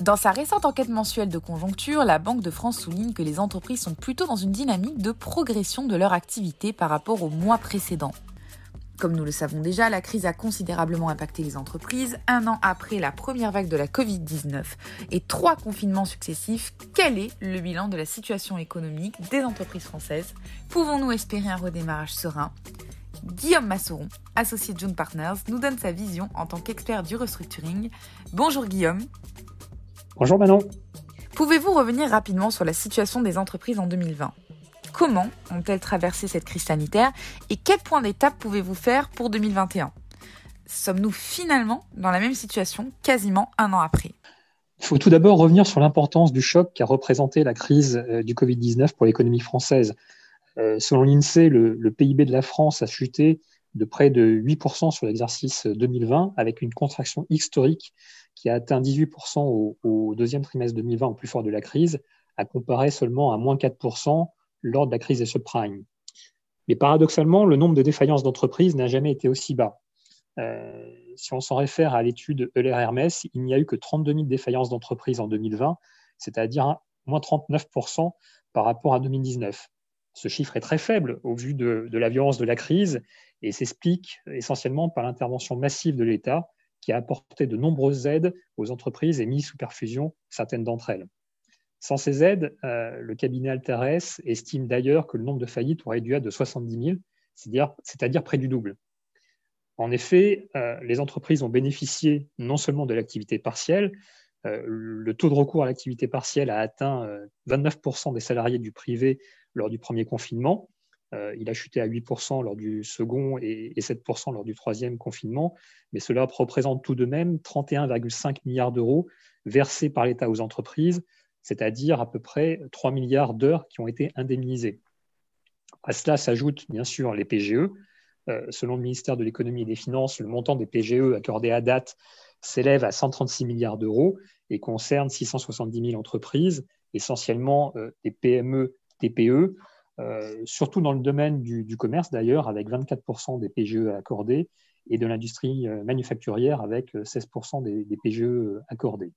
Dans sa récente enquête mensuelle de conjoncture, la Banque de France souligne que les entreprises sont plutôt dans une dynamique de progression de leur activité par rapport au mois précédent. Comme nous le savons déjà, la crise a considérablement impacté les entreprises. Un an après la première vague de la Covid-19 et trois confinements successifs, quel est le bilan de la situation économique des entreprises françaises? Pouvons-nous espérer un redémarrage serein? Guillaume Masseron, associé de June Partners, nous donne sa vision en tant qu'expert du restructuring. Bonjour Guillaume. Bonjour Manon. Pouvez-vous revenir rapidement sur la situation des entreprises en 2020 Comment ont-elles traversé cette crise sanitaire et quels points d'étape pouvez-vous faire pour 2021 Sommes-nous finalement dans la même situation quasiment un an après? Il faut tout d'abord revenir sur l'importance du choc qu'a représenté la crise euh, du Covid-19 pour l'économie française. Euh, selon l'INSEE, le, PIB de la France a chuté de près de 8% sur l'exercice 2020, avec une contraction historique qui a atteint 18% au, deuxième trimestre 2020, au plus fort de la crise, à comparer seulement à moins 4% lors de la crise des subprimes. Mais paradoxalement, le nombre de défaillances d'entreprises n'a jamais été aussi bas. Euh, si on s'en réfère à l'étude Euler Hermès, il n'y a eu que 32 000 défaillances d'entreprises en 2020, c'est-à-dire moins 39% par rapport à 2019. Ce chiffre est très faible au vu de la violence de la crise et s'explique essentiellement par l'intervention massive de l'État qui a apporté de nombreuses aides aux entreprises et mis sous perfusion certaines d'entre elles. Sans ces aides, euh, le cabinet Alteres estime d'ailleurs que le nombre de faillites aurait dû être de 70 000, c'est-à-dire près du double. En effet, euh, les entreprises ont bénéficié non seulement de l'activité partielle, euh, le taux de recours à l'activité partielle a atteint 29% des salariés du privé lors du premier confinement. Il a chuté à 8% lors du second et 7% lors du troisième confinement, mais cela représente tout de même 31,5 milliards d'euros versés par l'État aux entreprises, c'est-à-dire à peu près 3 milliards d'heures qui ont été indemnisées. À cela s'ajoutent bien sûr les PGE. Euh, selon le ministère de l'économie et des finances, le montant des PGE accordés à date s'élève à 136 milliards d'euros et concerne 670 000 entreprises, essentiellement euh, des PME, TPE, euh, surtout dans le domaine du, commerce d'ailleurs, avec 24% des PGE accordés, et de l'industrie manufacturière avec 16% des PGE accordés.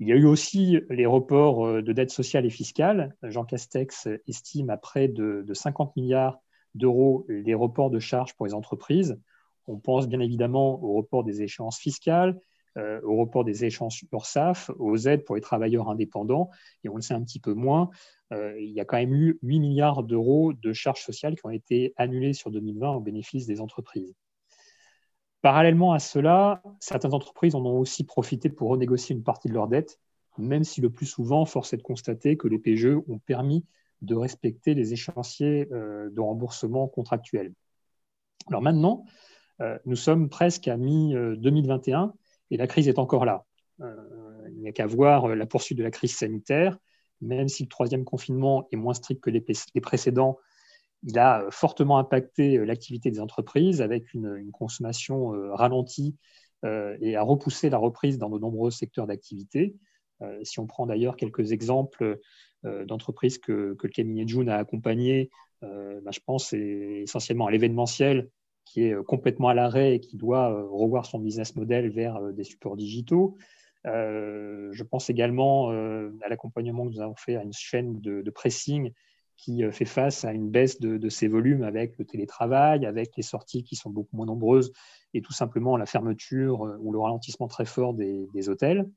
Il y a eu aussi les reports euh, de dette sociale et fiscale. Jean Castex estime à près de, 50 milliards d'euros les reports de charges pour les entreprises. On pense bien évidemment au report des échéances fiscales, euh, au report des échéances URSAF, aux aides pour les travailleurs indépendants, et on le sait un petit peu moins, euh, il y a quand même eu 8 milliards d'euros de charges sociales qui ont été annulées sur 2020 au bénéfice des entreprises. Parallèlement à cela, certaines entreprises en ont aussi profité pour renégocier une partie de leurs dettes, même si le plus souvent, force est de constater que les PGE ont permis de respecter les échéanciers euh, de remboursement contractuels. Alors maintenant, nous sommes presque à mi-2021 et la crise est encore là. Euh, il n'y a qu'à voir la poursuite de la crise sanitaire, même si le troisième confinement est moins strict que les précédents il a euh, fortement impacté euh, l'activité des entreprises avec une, consommation euh, ralentie et a repoussé la reprise dans de nombreux secteurs d'activité. si on prend d'ailleurs quelques exemples d'entreprises que, le cabinet June a accompagnées, bah, je pense essentiellement à l'événementiel qui est complètement à l'arrêt et qui doit revoir son business model vers des supports digitaux. je pense également à l'accompagnement que nous avons fait à une chaîne de, pressing qui euh, fait face à une baisse de, ses volumes avec le télétravail, avec les sorties qui sont beaucoup moins nombreuses et tout simplement la fermeture euh, ou le ralentissement très fort des, hôtels,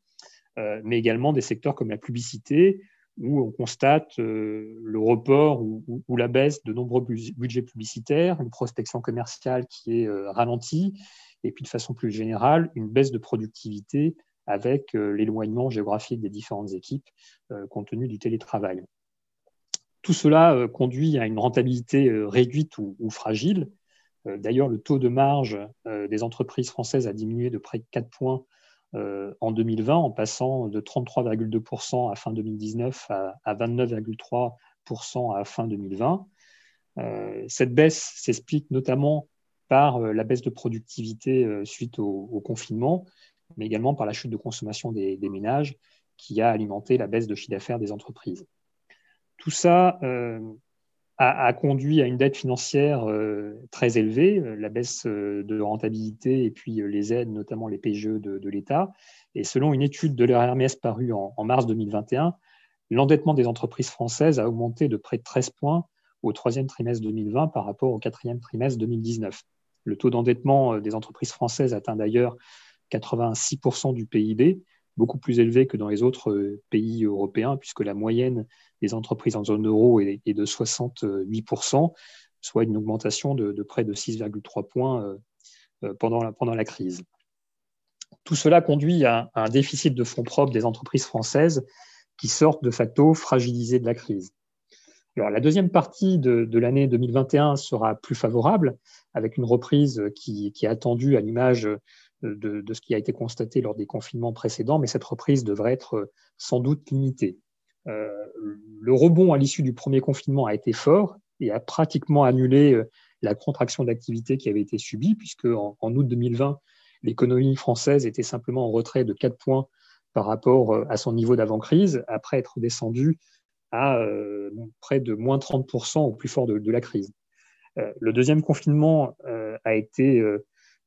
euh, mais également des secteurs comme la publicité, où on constate le report ou, la baisse de nombreux budgets publicitaires, une prospection commerciale qui est ralentie, et puis de façon plus générale, une baisse de productivité avec l'éloignement géographique des différentes équipes compte tenu du télétravail. Tout cela euh, conduit à une rentabilité euh, réduite ou, fragile. Euh, d'ailleurs, le taux de marge des entreprises françaises a diminué de près de 4 points en 2020, en passant de 33,2% à fin 2019 à, 29,3% à fin 2020. cette baisse s'explique notamment par la baisse de productivité suite au, confinement, mais également par la chute de consommation des ménages qui a alimenté la baisse de chiffre d'affaires des entreprises. Tout ça euh, a, conduit à une dette financière très élevée, la baisse de rentabilité et puis les aides, notamment les PGE de, l'État. Et selon une étude de l'ERMS parue en, mars 2021, l'endettement des entreprises françaises a augmenté de près de 13 points au troisième trimestre 2020 par rapport au quatrième trimestre 2019. Le taux d'endettement des entreprises françaises atteint d'ailleurs 86% du PIB, beaucoup plus élevé que dans les autres euh, pays européens, puisque la moyenne des entreprises en zone euro est, de 68%, soit une augmentation de, près de 6,3 points euh, euh, pendant la, pendant la crise. Tout cela conduit à, un déficit de fonds propres des entreprises françaises qui sortent de facto fragilisées de la crise. Alors, la deuxième partie de, l'année 2021 sera plus favorable, avec une reprise qui, est attendue à l'image de, ce qui a été constaté lors des confinements précédents, mais cette reprise devrait être sans doute limitée. Euh, le rebond à l'issue du premier confinement a été fort et a pratiquement annulé euh, la contraction d'activité qui avait été subie, puisque en, août 2020, l'économie française était simplement en retrait de 4 points par rapport à son niveau d'avant-crise, après être descendue à près de moins 30% au plus fort de, la crise. le deuxième confinement a été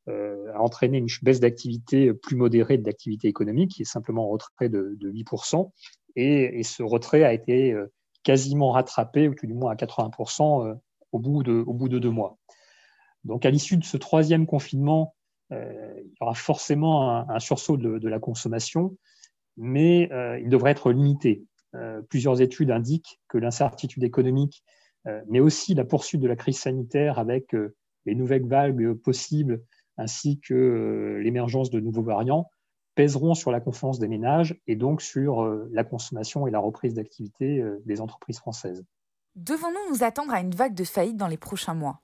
euh, a entraîné une baisse d'activité plus modérée de l'activité économique, qui est simplement en retrait de, 8%. Et, ce retrait a été euh, quasiment rattrapé, ou tout du moins à 80%, euh, au, bout de, deux mois. Donc, à l'issue de ce troisième confinement, il y aura forcément un, sursaut de, la consommation, mais il devrait être limité. plusieurs études indiquent que l'incertitude économique, mais aussi la poursuite de la crise sanitaire avec les nouvelles vagues possibles ainsi que euh, l'émergence de nouveaux variants pèseront sur la confiance des ménages et donc sur euh, la consommation et la reprise d'activité euh, des entreprises françaises. Devons-nous nous attendre à une vague de faillite dans les prochains mois?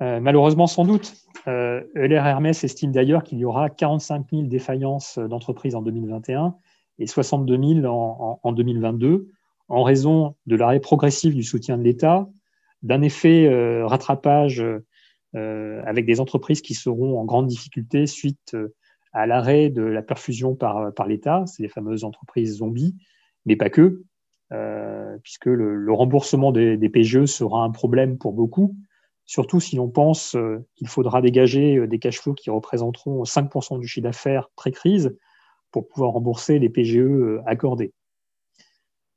Malheureusement, sans doute. Euh, Hermès estime d'ailleurs qu'il y aura 45 000 défaillances d'entreprises en 2021 et 62 000 en, en, 2022 en raison de l'arrêt progressif du soutien de l'État, d'un effet rattrapage euh, avec des entreprises qui seront en grande difficulté suite euh, à l'arrêt de la perfusion par, l'État, c'est les fameuses entreprises zombies, mais pas que, euh, puisque le, remboursement des, PGE sera un problème pour beaucoup, surtout si l'on pense qu'il faudra dégager des cash flows qui représenteront 5% du chiffre d'affaires pré-crise pour pouvoir rembourser les PGE accordés.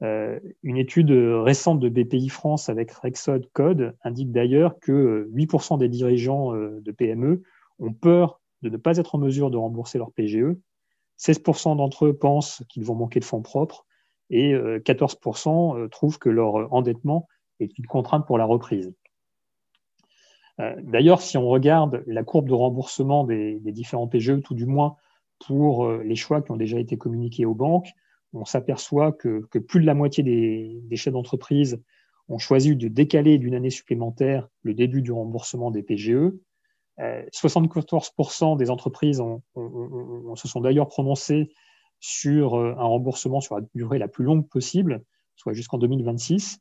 Euh, une étude récente de BPI France avec Rexod Code indique d'ailleurs que 8% des dirigeants euh, de PME ont peur de ne pas être en mesure de rembourser leur PGE. 16% d'entre eux pensent qu'ils vont manquer de fonds propres et 14% euh, trouvent que leur endettement est une contrainte pour la reprise. D'ailleurs, si on regarde la courbe de remboursement des, différents PGE, tout du moins pour les choix qui ont déjà été communiqués aux banques, on s'aperçoit que, plus de la moitié des, chefs d'entreprise ont choisi de décaler d'une année supplémentaire le début du remboursement des PGE. 74% euh, des entreprises se sont d'ailleurs prononcées sur euh, un remboursement sur la durée la plus longue possible, soit jusqu'en 2026.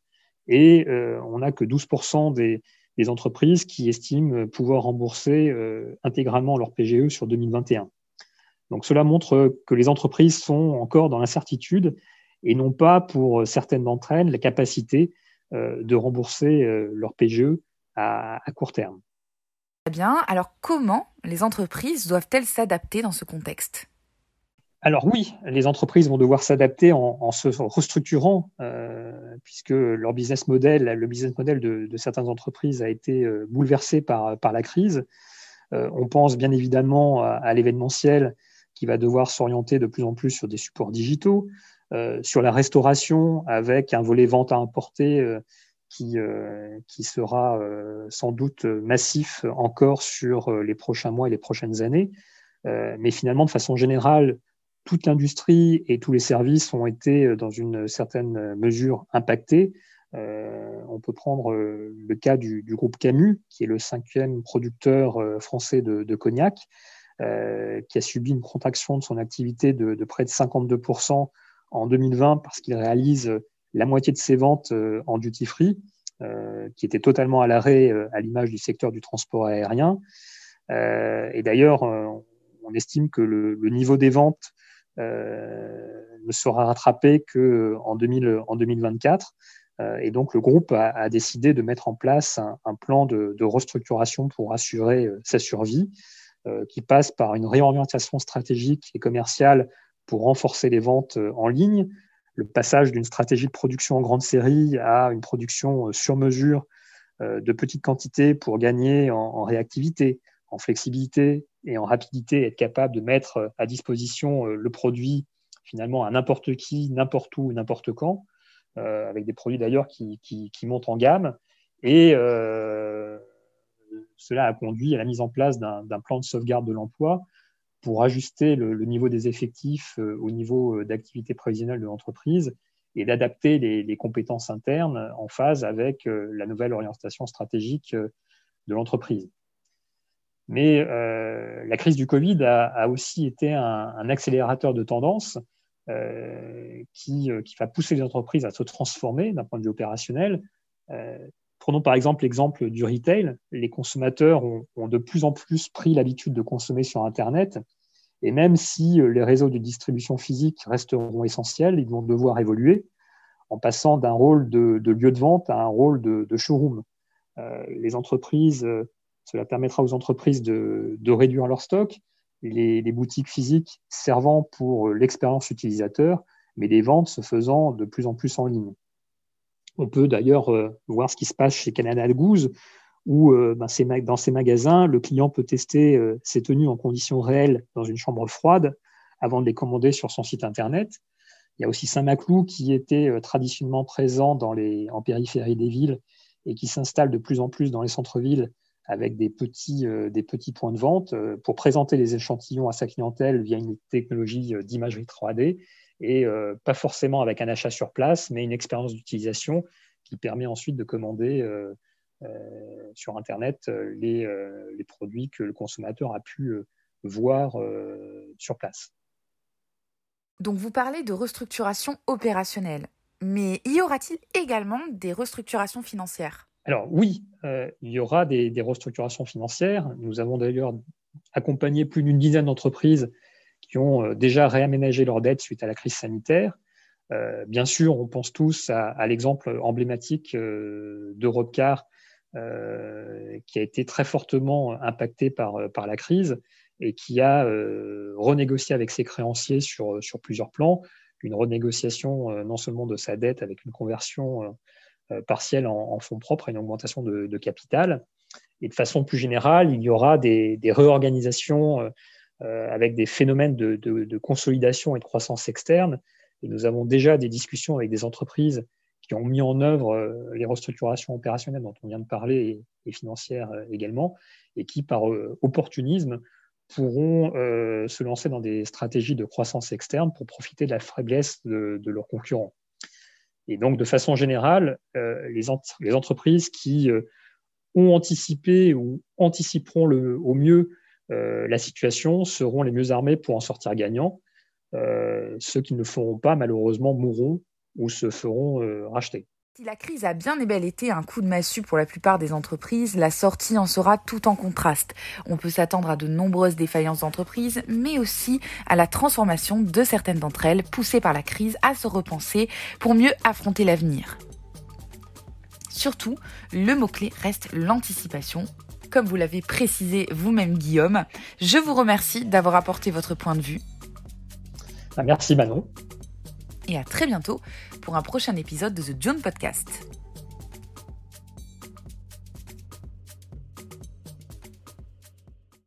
Et euh, on n'a que 12% des, entreprises qui estiment pouvoir rembourser intégralement leur PGE sur 2021. Donc cela montre que les entreprises sont encore dans l'incertitude et n'ont pas, pour certaines d'entre elles, la capacité de rembourser leur PGE à, court terme. Bien. Alors comment les entreprises doivent-elles s'adapter dans ce contexte? Alors oui, les entreprises vont devoir s'adapter en, se restructurant, euh, puisque leur business model, le business model de, certaines entreprises a été bouleversé par, la crise. on pense bien évidemment à l'événementiel qui va devoir s'orienter de plus en plus sur des supports digitaux, euh, sur la restauration avec un volet vente à importer euh, qui, euh, qui sera sans doute massif encore sur les prochains mois et les prochaines années. mais finalement, de façon générale, toute l'industrie et tous les services ont été dans une certaine mesure impactés. on peut prendre le cas du, groupe Camus, qui est le cinquième producteur français de cognac, euh, qui a subi une contraction de son activité de, près de 52% en 2020 parce qu'il réalise la moitié de ses ventes euh, en duty free, euh, qui était totalement à l'arrêt à l'image du secteur du transport aérien. et d'ailleurs, on estime que le, niveau des ventes ne sera rattrapé qu'en en 2024. et donc le groupe a, décidé de mettre en place un, plan de, restructuration pour assurer sa survie, qui passe par une réorientation stratégique et commerciale pour renforcer les ventes en ligne, le passage d'une stratégie de production en grande série à une production sur mesure de petites quantités pour gagner en réactivité, en flexibilité et en rapidité, être capable de mettre euh, à disposition euh, le produit finalement à n'importe qui, n'importe où, n'importe quand, euh, avec des produits d'ailleurs qui, montent en gamme. Et cela a conduit à la mise en place d'un plan de sauvegarde de l'emploi pour ajuster le, niveau des effectifs au niveau d'activité prévisionnelle de l'entreprise et d'adapter les, compétences internes en phase avec la nouvelle orientation stratégique de l'entreprise. Mais euh, la crise du Covid a, aussi été un, accélérateur de tendance euh, qui, euh, qui, va pousser les entreprises à se transformer d'un point de vue opérationnel. prenons par exemple l'exemple du retail. Les consommateurs ont de plus en plus pris l'habitude de consommer sur Internet. Et même si les réseaux de distribution physique resteront essentiels, ils vont devoir évoluer en passant d'un rôle de, lieu de vente à un rôle de, showroom. les entreprises cela permettra aux entreprises de, réduire leur stock, les, boutiques physiques servant pour l'expérience utilisateur, mais les ventes se faisant de plus en plus en ligne. On peut d'ailleurs euh, voir ce qui se passe chez Canada Goose, où euh, ben, dans ces magasins, le client peut tester euh, ses tenues en conditions réelles dans une chambre froide avant de les commander sur son site Internet. Il y a aussi Saint-Maclou qui était traditionnellement présent dans les, en périphérie des villes et qui s'installe de plus en plus dans les centres-villes avec des petits, euh, des petits points de vente euh, pour présenter les échantillons à sa clientèle via une technologie euh, d'imagerie 3D et pas forcément avec un achat sur place, mais une expérience d'utilisation qui permet ensuite de commander sur Internet les, les, produits que le consommateur a pu voir sur place. Donc vous parlez de restructuration opérationnelle, mais y aura-t-il également des restructurations financières? Alors oui, euh, il y aura des, restructurations financières. Nous avons d'ailleurs accompagné plus d'une dizaine d'entreprises qui ont euh, déjà réaménagé leurs dettes suite à la crise sanitaire. Euh, bien sûr, on pense tous à, l'exemple emblématique d'Europecar qui a été très fortement impacté par, par la crise et qui a renégocié avec ses créanciers sur, plusieurs plans, une renégociation non seulement de sa dette avec une conversion euh, partielle en, fonds propres et une augmentation de, capital. Et de façon plus générale, il y aura des, réorganisations euh, euh, avec des phénomènes de, consolidation et de croissance externe. Et nous avons déjà des discussions avec des entreprises qui ont mis en œuvre les restructurations opérationnelles dont on vient de parler et, financières également, et qui, par opportunisme, pourront se lancer dans des stratégies de croissance externe pour profiter de la faiblesse de leurs concurrents. Et donc, de façon générale, euh, les, entreprises qui euh, ont anticipé ou anticiperont au mieux euh, la situation seront les mieux armées pour en sortir gagnants. ceux qui ne le feront pas, malheureusement, mourront ou se feront racheter. Si la crise a bien et bel été un coup de massue pour la plupart des entreprises, la sortie en sera tout en contraste. On peut s'attendre à de nombreuses défaillances d'entreprises, mais aussi à la transformation de certaines d'entre elles, poussées par la crise à se repenser pour mieux affronter l'avenir. Surtout, le mot-clé reste l'anticipation. Comme vous l'avez précisé vous-même Guillaume, je vous remercie d'avoir apporté votre point de vue. Bah, merci Manon et à très bientôt pour un prochain épisode de The June Podcast.